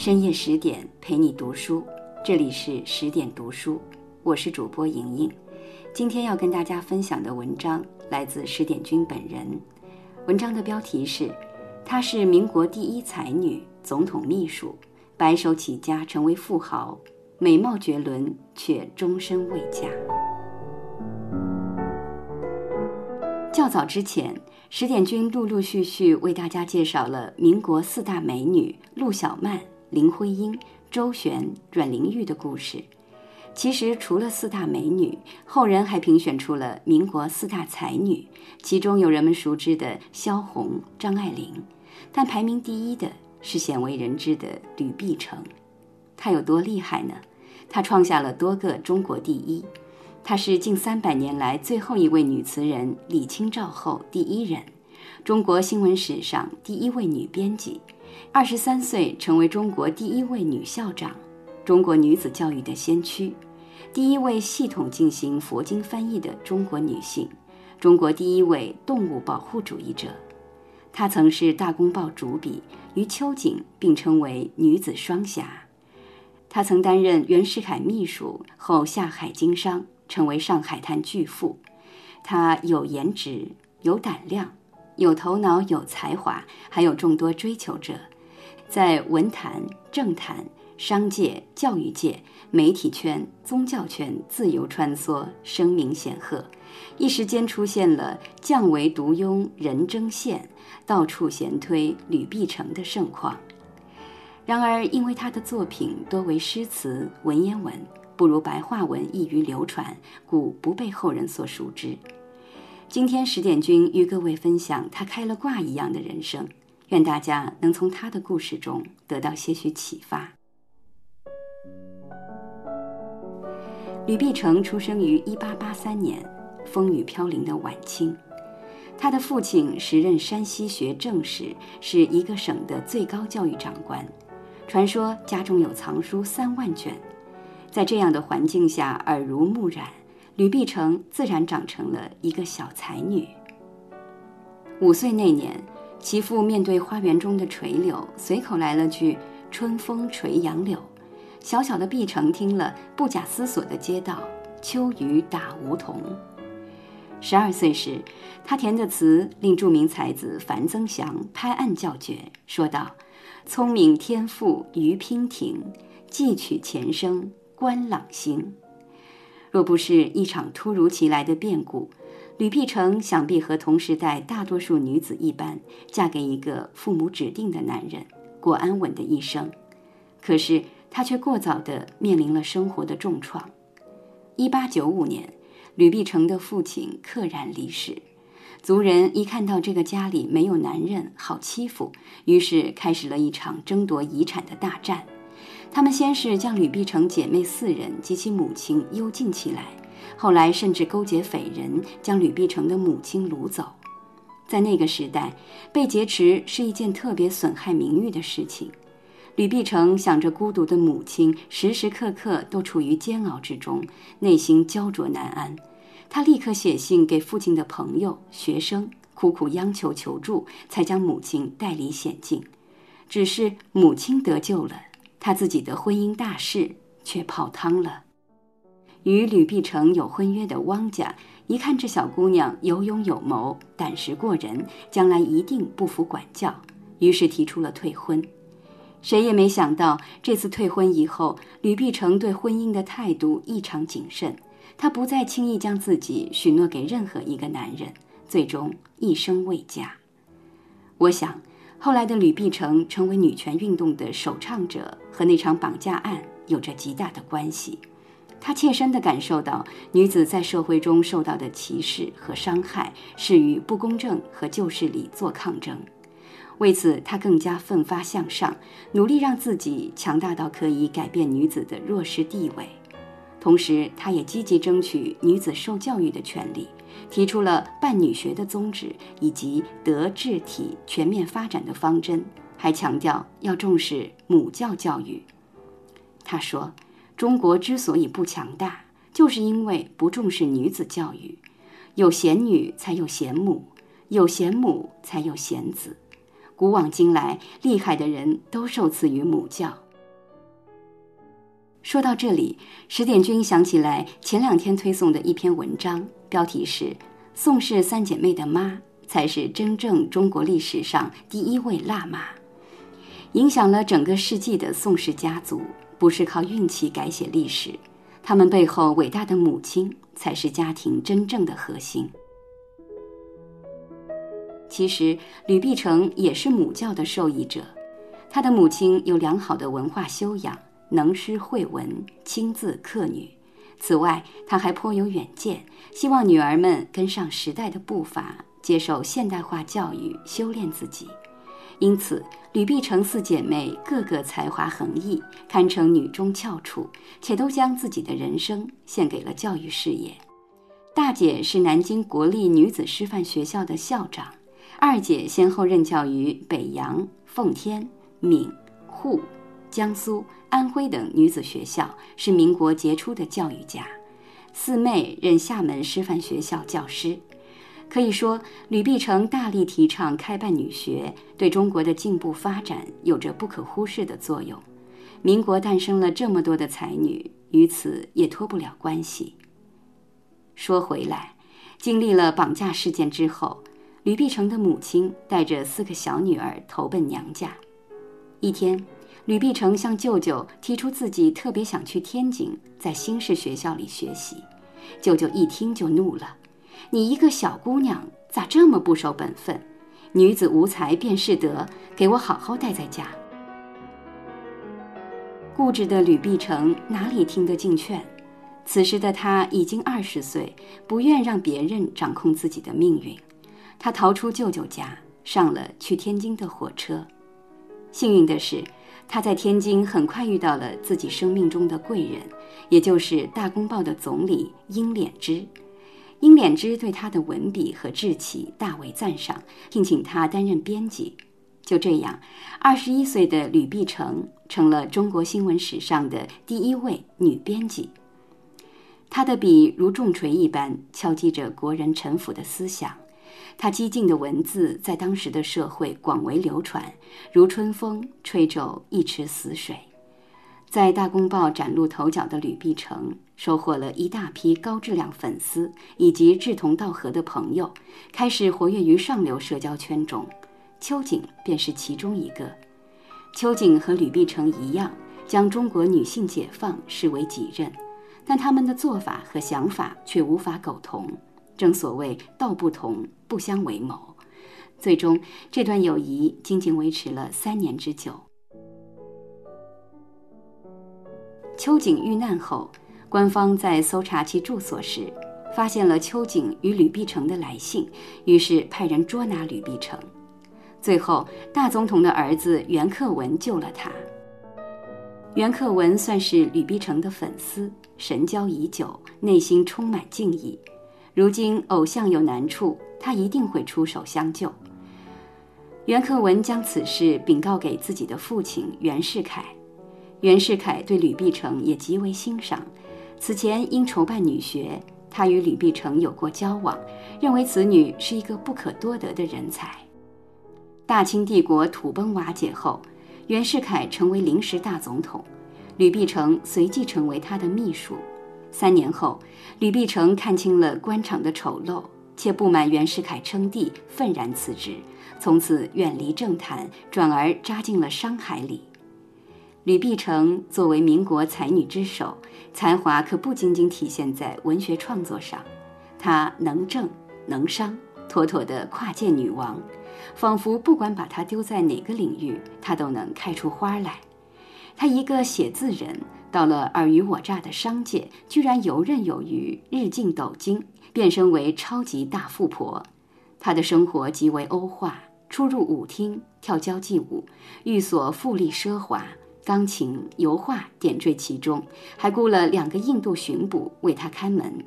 深夜十点陪你读书，这里是十点读书，我是主播莹莹。今天要跟大家分享的文章来自十点君本人。文章的标题是：她是民国第一才女，总统秘书，白手起家成为富豪，美貌绝伦却终身未嫁。较早之前，十点君陆陆续续为大家介绍了民国四大美女陆小曼。林徽因、周璇、阮玲玉的故事，其实除了四大美女，后人还评选出了民国四大才女，其中有人们熟知的萧红、张爱玲，但排名第一的是鲜为人知的吕碧城。她有多厉害呢？她创下了多个中国第一。她是近三百年来最后一位女词人，李清照后第一人，中国新闻史上第一位女编辑。二十三岁成为中国第一位女校长，中国女子教育的先驱，第一位系统进行佛经翻译的中国女性，中国第一位动物保护主义者。她曾是《大公报》主笔，与秋瑾并称为女子双侠。她曾担任袁世凯秘书，后下海经商，成为上海滩巨富。她有颜值，有胆量。有头脑、有才华，还有众多追求者，在文坛、政坛、商界、教育界、媒体圈、宗教圈自由穿梭，声名显赫。一时间出现了“降为独庸，人争羡，到处闲推吕碧城”的盛况。然而，因为他的作品多为诗词、文言文，不如白话文易于流传，故不被后人所熟知。今天十点君与各位分享他开了挂一样的人生，愿大家能从他的故事中得到些许启发。吕碧城出生于一八八三年，风雨飘零的晚清。他的父亲时任山西学政使，是一个省的最高教育长官，传说家中有藏书三万卷。在这样的环境下，耳濡目染。吕碧城自然长成了一个小才女。五岁那年，其父面对花园中的垂柳，随口来了句“春风垂杨柳”。小小的碧城听了，不假思索地接道：“秋雨打梧桐。”十二岁时，他填的词令著名才子樊增祥拍案叫绝，说道：“聪明天赋于娉婷，寄取前生观朗星。”若不是一场突如其来的变故，吕碧城想必和同时代大多数女子一般，嫁给一个父母指定的男人，过安稳的一生。可是她却过早地面临了生活的重创。一八九五年，吕碧城的父亲溘然离世，族人一看到这个家里没有男人，好欺负，于是开始了一场争夺遗产的大战。他们先是将吕碧城姐妹四人及其母亲幽禁起来，后来甚至勾结匪人将吕碧城的母亲掳走。在那个时代，被劫持是一件特别损害名誉的事情。吕碧城想着孤独的母亲时时刻刻都处于煎熬之中，内心焦灼难安。他立刻写信给父亲的朋友、学生，苦苦央求求助，才将母亲带离险境。只是母亲得救了。他自己的婚姻大事却泡汤了。与吕碧城有婚约的汪家一看这小姑娘有勇有谋、胆识过人，将来一定不服管教，于是提出了退婚。谁也没想到，这次退婚以后，吕碧城对婚姻的态度异常谨慎，他不再轻易将自己许诺给任何一个男人，最终一生未嫁。我想。后来的吕碧城成为女权运动的首倡者，和那场绑架案有着极大的关系。他切身地感受到女子在社会中受到的歧视和伤害，是与不公正和旧势力做抗争。为此，他更加奋发向上，努力让自己强大到可以改变女子的弱势地位。同时，他也积极争取女子受教育的权利。提出了办女学的宗旨以及德智体全面发展的方针，还强调要重视母教教育。他说：“中国之所以不强大，就是因为不重视女子教育。有贤女才有贤母，有贤母才有贤子。古往今来，厉害的人都受赐于母教，说到这里，石点军想起来前两天推送的一篇文章，标题是“宋氏三姐妹的妈才是真正中国历史上第一位辣妈”，影响了整个世纪的宋氏家族，不是靠运气改写历史，他们背后伟大的母亲才是家庭真正的核心。其实，吕碧城也是母教的受益者。他的母亲有良好的文化修养，能诗会文，亲自克女。此外，他还颇有远见，希望女儿们跟上时代的步伐，接受现代化教育，修炼自己。因此，吕碧城四姐妹个个才华横溢，堪称女中翘楚，且都将自己的人生献给了教育事业。大姐是南京国立女子师范学校的校长，二姐先后任教于北洋、奉天。闽、沪、江苏、安徽等女子学校是民国杰出的教育家，四妹任厦门师范学校教师。可以说，吕碧城大力提倡开办女学，对中国的进步发展有着不可忽视的作用。民国诞生了这么多的才女，与此也脱不了关系。说回来，经历了绑架事件之后，吕碧城的母亲带着四个小女儿投奔娘家。一天，吕碧城向舅舅提出自己特别想去天津，在新式学校里学习。舅舅一听就怒了：“你一个小姑娘，咋这么不守本分？女子无才便是德，给我好好待在家。”固执的吕碧城哪里听得进劝？此时的他已经二十岁，不愿让别人掌控自己的命运。他逃出舅舅家，上了去天津的火车。幸运的是，他在天津很快遇到了自己生命中的贵人，也就是《大公报》的总理英敛之。英敛之对他的文笔和志气大为赞赏，聘请他担任编辑。就这样，二十一岁的吕碧城成了中国新闻史上的第一位女编辑。她的笔如重锤一般敲击着国人臣服的思想。她激进的文字在当时的社会广为流传，如春风吹皱一池死水。在《大公报》崭露头角的吕碧城，收获了一大批高质量粉丝以及志同道合的朋友，开始活跃于上流社交圈中。秋瑾便是其中一个。秋瑾和吕碧城一样，将中国女性解放视为己任，但他们的做法和想法却无法苟同。正所谓道不同不相为谋，最终这段友谊仅仅维持了三年之久。秋瑾遇难后，官方在搜查其住所时，发现了秋瑾与吕碧城的来信，于是派人捉拿吕碧城。最后，大总统的儿子袁克文救了他。袁克文算是吕碧城的粉丝，神交已久，内心充满敬意。如今偶像有难处，他一定会出手相救。袁克文将此事禀告给自己的父亲袁世凯，袁世凯对吕碧城也极为欣赏。此前因筹办女学，他与吕碧城有过交往，认为此女是一个不可多得的人才。大清帝国土崩瓦解后，袁世凯成为临时大总统，吕碧城随即成为他的秘书。三年后，吕碧城看清了官场的丑陋，且不满袁世凯称帝，愤然辞职，从此远离政坛，转而扎进了商海里。吕碧城作为民国才女之首，才华可不仅仅体现在文学创作上，她能政能商，妥妥的跨界女王，仿佛不管把她丢在哪个领域，她都能开出花来。她一个写字人。到了尔虞我诈的商界，居然游刃有余，日进斗金，变身为超级大富婆。她的生活极为欧化，出入舞厅跳交际舞，寓所富丽奢华，钢琴、油画点缀其中，还雇了两个印度巡捕为他看门。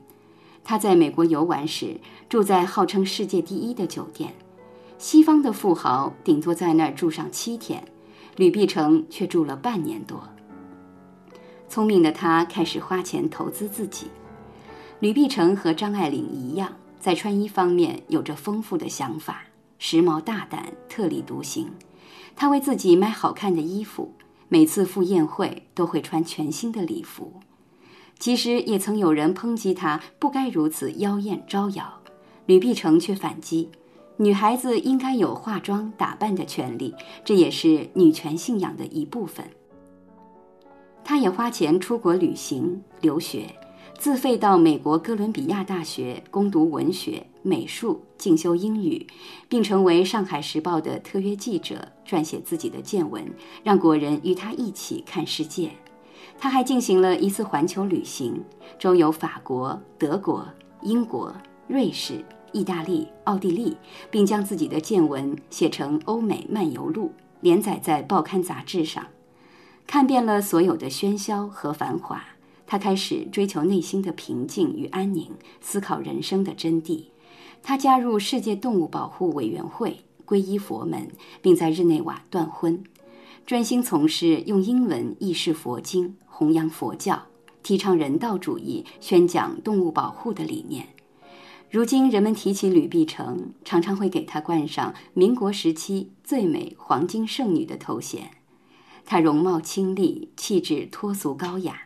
他在美国游玩时，住在号称世界第一的酒店，西方的富豪顶多在那儿住上七天，吕碧城却住了半年多。聪明的他开始花钱投资自己。吕碧城和张爱玲一样，在穿衣方面有着丰富的想法，时髦大胆，特立独行。他为自己买好看的衣服，每次赴宴会都会穿全新的礼服。其实也曾有人抨击她不该如此妖艳招摇，吕碧城却反击：女孩子应该有化妆打扮的权利，这也是女权信仰的一部分。他也花钱出国旅行留学，自费到美国哥伦比亚大学攻读文学、美术，进修英语，并成为《上海时报》的特约记者，撰写自己的见闻，让国人与他一起看世界。他还进行了一次环球旅行，周游法国、德国、英国、瑞士、意大利、奥地利，并将自己的见闻写成《欧美漫游录》，连载在报刊杂志上。看遍了所有的喧嚣和繁华，他开始追求内心的平静与安宁，思考人生的真谛。他加入世界动物保护委员会，皈依佛门，并在日内瓦断婚，专心从事用英文译释佛经、弘扬佛教、提倡人道主义、宣讲动物保护的理念。如今，人们提起吕碧城，常常会给她冠上民国时期最美黄金圣女的头衔。她容貌清丽，气质脱俗高雅，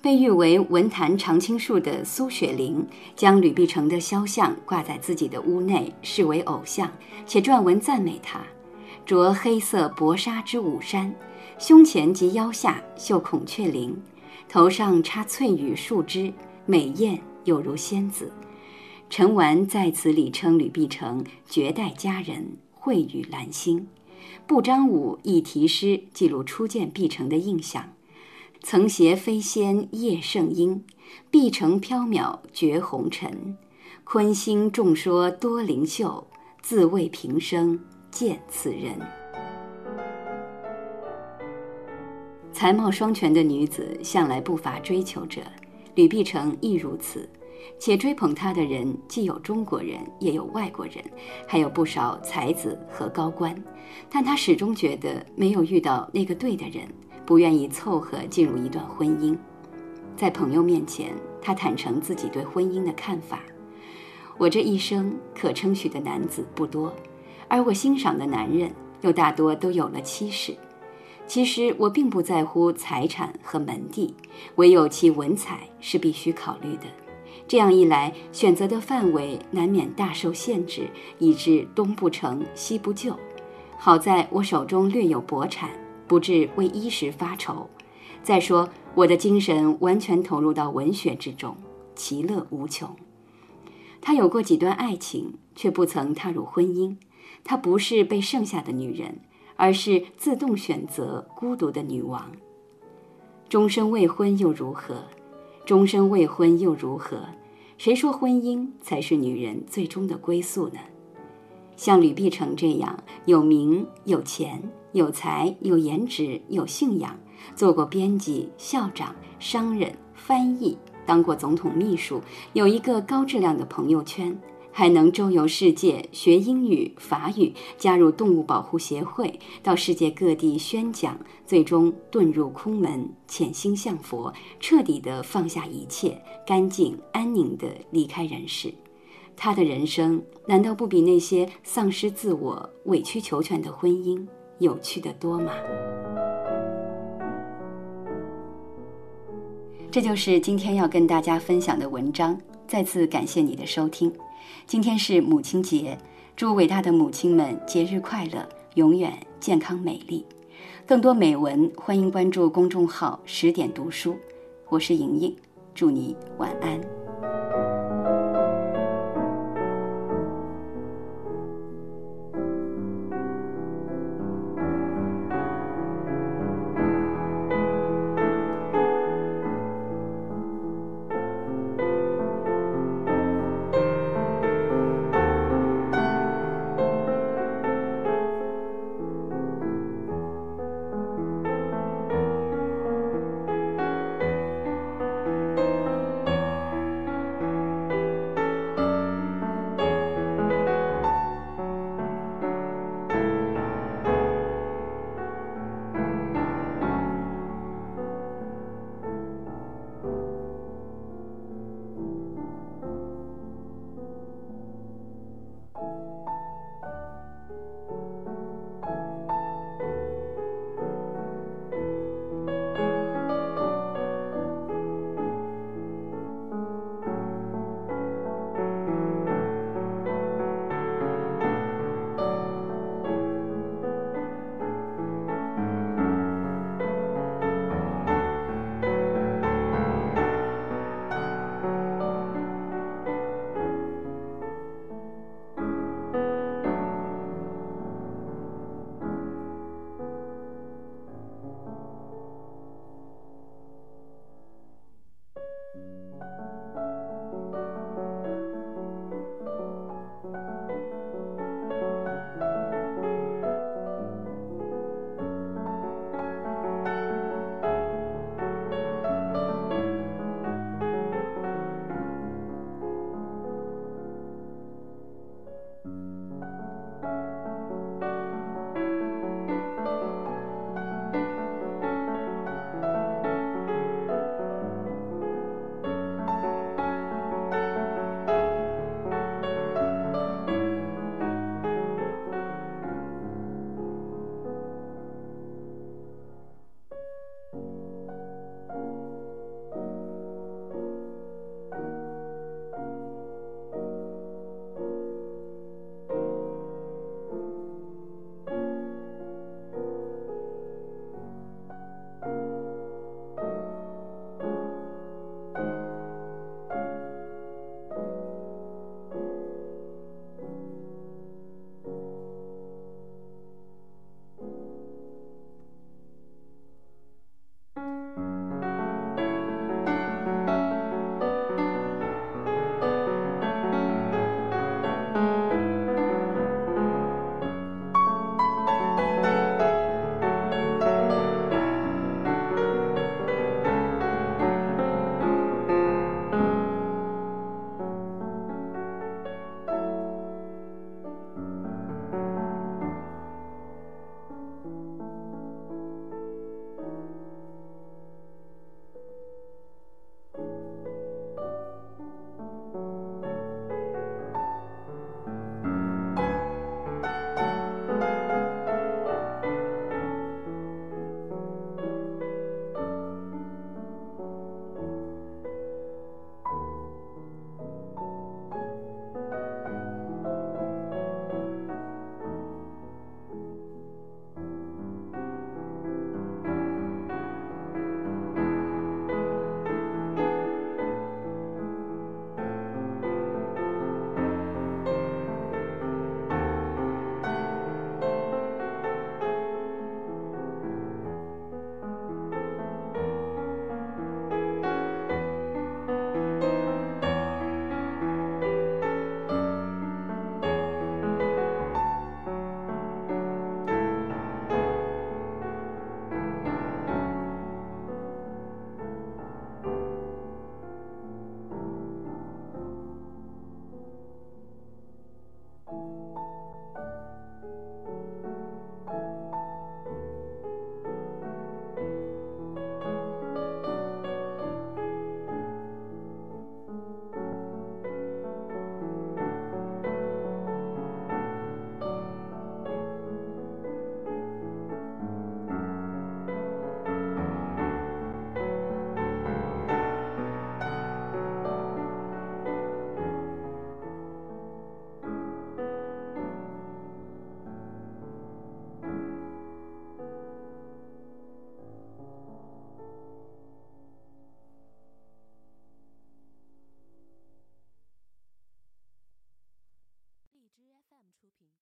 被誉为文坛常青树的苏雪玲将吕碧城的肖像挂在自己的屋内，视为偶像，且撰文赞美她：着黑色薄纱之舞衫，胸前及腰下绣孔雀翎，头上插翠羽树枝，美艳有如仙子。陈完在此里称吕碧城绝代佳人，慧语兰心。步章武亦题诗记录初见碧城的印象：曾携飞仙夜圣音，碧城缥缈绝红尘。昆星众说多灵秀，自谓平生见此人。才貌双全的女子向来不乏追求者，吕碧城亦如此。且追捧她的人既有中国人，也有外国人，还有不少才子和高官。但他始终觉得没有遇到那个对的人，不愿意凑合进入一段婚姻。在朋友面前，他坦诚自己对婚姻的看法：我这一生可称许的男子不多，而我欣赏的男人又大多都有了妻室。其实我并不在乎财产和门第，唯有其文采是必须考虑的。这样一来，选择的范围难免大受限制，以致东不成西不就。好在我手中略有薄产，不致为衣食发愁。再说，我的精神完全投入到文学之中，其乐无穷。她有过几段爱情，却不曾踏入婚姻。她不是被剩下的女人，而是自动选择孤独的女王。终身未婚又如何？终身未婚又如何？谁说婚姻才是女人最终的归宿呢？像吕碧城这样有名有钱有才有颜值有信仰，做过编辑、校长、商人、翻译，当过总统秘书，有一个高质量的朋友圈。还能周游世界学英语、法语，加入动物保护协会，到世界各地宣讲，最终遁入空门，潜心向佛，彻底的放下一切，干净安宁的离开人世。他的人生难道不比那些丧失自我、委曲求全的婚姻有趣的多吗？这就是今天要跟大家分享的文章。再次感谢你的收听。今天是母亲节，祝伟大的母亲们节日快乐，永远健康美丽。更多美文，欢迎关注公众号“十点读书”。我是莹莹，祝你晚安。